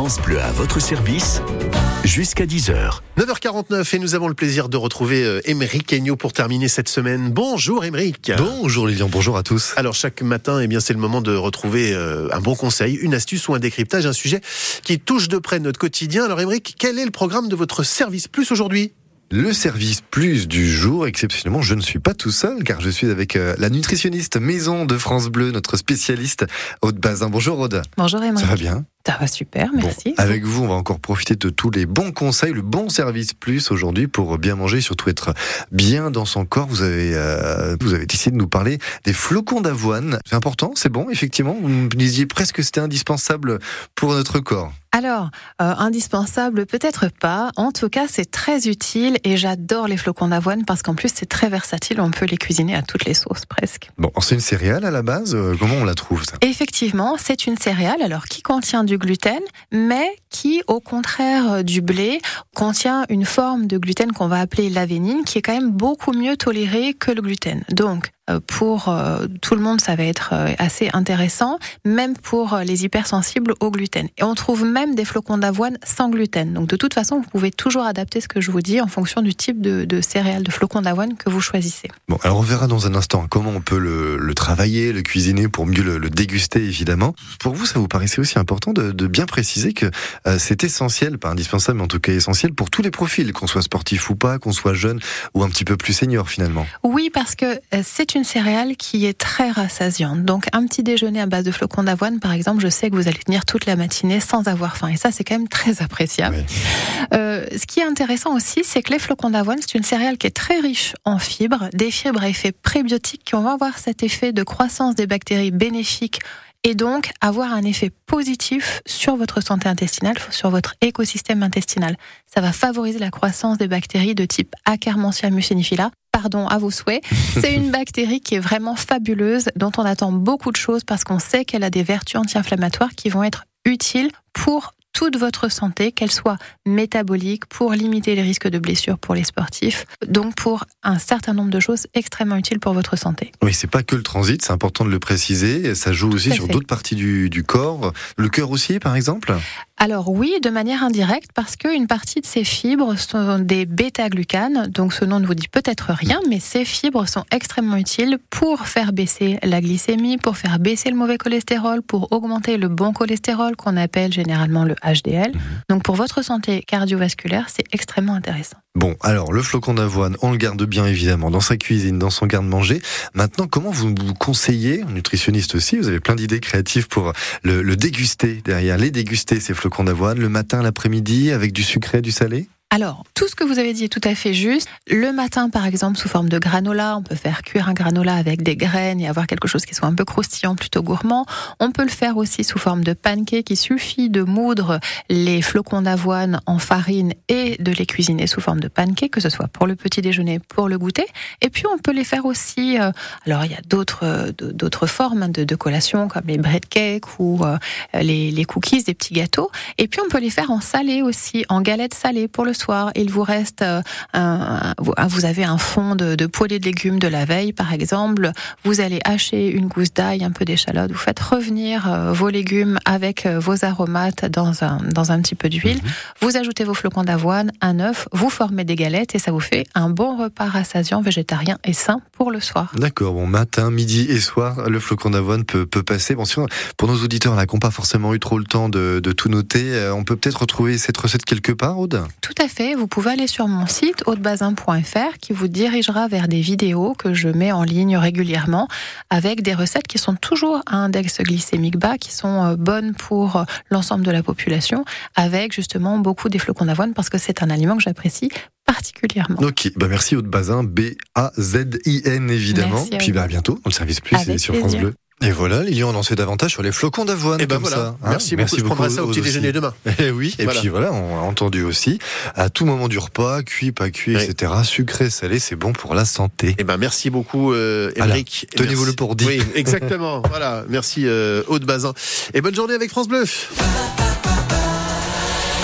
France Bleu à votre service jusqu'à 10h. 9h49 et nous avons le plaisir de retrouver Émeric Agneau pour terminer cette semaine. Bonjour Émeric. Bonjour Lilian, bonjour à tous. Alors chaque matin, eh bien c'est le moment de retrouver euh, un bon conseil, une astuce ou un décryptage, un sujet qui touche de près notre quotidien. Alors Émeric, quel est le programme de votre service plus aujourd'hui? Le service plus du jour, exceptionnellement, je ne suis pas tout seul car je suis avec euh, la nutritionniste maison de France Bleu, notre spécialiste Aude Bazin. Bonjour Aude. Bonjour Emma. Ça va bien? Ça va super, merci. avec vous, on va encore profiter de tous les bons conseils, le bon service plus aujourd'hui pour bien manger et surtout être bien dans son corps. Vous avez, euh, vous avez décidé de nous parler des flocons d'avoine. C'est important, c'est bon, effectivement? Vous me disiez presque que c'était indispensable pour notre corps. Alors, euh, indispensable, peut-être pas. En tout cas, c'est très utile et j'adore les flocons d'avoine parce qu'en plus, c'est très versatile. On peut les cuisiner à toutes les sauces presque. Bon, c'est une céréale à la base. Euh, comment on la trouve ça? Effectivement, c'est une céréale alors qui contient du gluten, mais qui, au contraire euh, du blé, contient une forme de gluten qu'on va appeler l'avénine, qui est quand même beaucoup mieux tolérée que le gluten. Donc, pour euh, tout le monde, ça va être euh, assez intéressant, même pour les hypersensibles au gluten. Et on trouve même des flocons d'avoine sans gluten. Donc de toute façon, vous pouvez toujours adapter ce que je vous dis en fonction du type de, céréales, de flocons d'avoine que vous choisissez. Bon, alors on verra dans un instant comment on peut le, travailler, le cuisiner pour mieux le, déguster, évidemment. Pour vous, ça vous paraissait aussi important de, bien préciser que c'est essentiel, pas indispensable, mais en tout cas essentiel pour tous les profils, qu'on soit sportif ou pas, qu'on soit jeune ou un petit peu plus senior finalement. Oui, parce que c'est une une céréale qui est très rassasiante. Donc un petit déjeuner à base de flocons d'avoine, par exemple, je sais que vous allez tenir toute la matinée sans avoir faim. Et ça, c'est quand même très appréciable. Euh, ce qui est intéressant aussi, c'est que les flocons d'avoine, c'est une céréale qui est très riche en fibres, des fibres à effet prébiotique qui vont avoir cet effet de croissance des bactéries bénéfiques et donc avoir un effet positif sur votre santé intestinale, sur votre écosystème intestinal. Ça va favoriser la croissance des bactéries de type Akkermansia mucinifila. Pardon, à vos souhaits. C'est une bactérie qui est vraiment fabuleuse, dont on attend beaucoup de choses parce qu'on sait qu'elle a des vertus anti-inflammatoires qui vont être utiles pour toute votre santé, qu'elle soit métabolique, pour limiter les risques de blessures pour les sportifs, donc pour un certain nombre de choses extrêmement utiles pour votre santé. Oui, c'est pas que le transit, c'est important de le préciser. Ça joue aussi sur d'autres parties du, du, corps, le cœur aussi, par exemple? Alors oui, de manière indirecte, parce qu'une partie de ces fibres sont des bêta-glucanes, donc ce nom ne vous dit peut-être rien, mais ces fibres sont extrêmement utiles pour faire baisser la glycémie, pour faire baisser le mauvais cholestérol, pour augmenter le bon cholestérol qu'on appelle généralement le HDL. Mhm. Donc pour votre santé cardiovasculaire, c'est extrêmement intéressant. Bon, alors le flocon d'avoine, on le garde bien évidemment dans sa cuisine, dans son garde-manger. Maintenant, comment vous vous conseillez, nutritionniste aussi, vous avez plein d'idées créatives pour le, le déguster derrière, les déguster ces flocons d'avoine, le matin, l'après-midi, avec du sucré, du salé? Alors, tout ce que vous avez dit est tout à fait juste. Le matin, par exemple, sous forme de granola, on peut faire cuire un granola avec des graines et avoir quelque chose qui soit un peu croustillant, plutôt gourmand. On peut le faire aussi sous forme de pancake. Il suffit de moudre les flocons d'avoine en farine et de les cuisiner sous forme de pancake, que ce soit pour le petit déjeuner, pour le goûter. Et puis, on peut les faire aussi. Euh, alors, il y a d'autres euh, d'autres formes de, de collation, comme les bread cakes ou euh, les, les cookies, des petits gâteaux. Et puis, on peut les faire en salé aussi, en galettes salées pour le soir, il vous reste euh, un, vous avez un fond de, de poêlée de légumes de la veille, par exemple. Vous allez hacher une gousse d'ail, un peu d'échalote. Vous faites revenir euh, vos légumes avec euh, vos aromates dans un, dans un petit peu d'huile. Mhm. Vous ajoutez vos flocons d'avoine, un œuf, vous formez des galettes et ça vous fait un bon repas rassasiant, végétarien et sain pour le soir. D'accord. Bon, matin, midi et soir, le flocon d'avoine peut, peut passer. Bon, pour nos auditeurs là, qui n'ont pas forcément eu trop le temps de, de tout noter, on peut peut-être retrouver cette recette quelque part, Aude? Tout à fait, vous pouvez aller sur mon site hautebazin.fr qui vous dirigera vers des vidéos que je mets en ligne régulièrement avec des recettes qui sont toujours à index glycémique bas, qui sont euh, bonnes pour euh, l'ensemble de la population, avec justement beaucoup des flocons d'avoine parce que c'est un aliment que j'apprécie particulièrement. Ok, bah merci Haute Bazin, B-A-Z-I-N évidemment. Puis bah à bientôt dans le service plus et sur France Bleu. Et voilà, Lilian, on en sait davantage sur les flocons d'avoine. Et ben voilà. Ça, hein. merci, beaucoup. Je prendrai ça au petit déjeuner demain. Et eh oui. Et puis voilà, on a entendu aussi à tout moment du repas, cuit, pas cuit, etc. Sucré, salé, c'est bon pour la santé. Et ben merci beaucoup, euh, Eric. Tenez-vous le pour dire. Oui, exactement. voilà, merci euh, Aude Bazin. Et bonne journée avec France Bleu.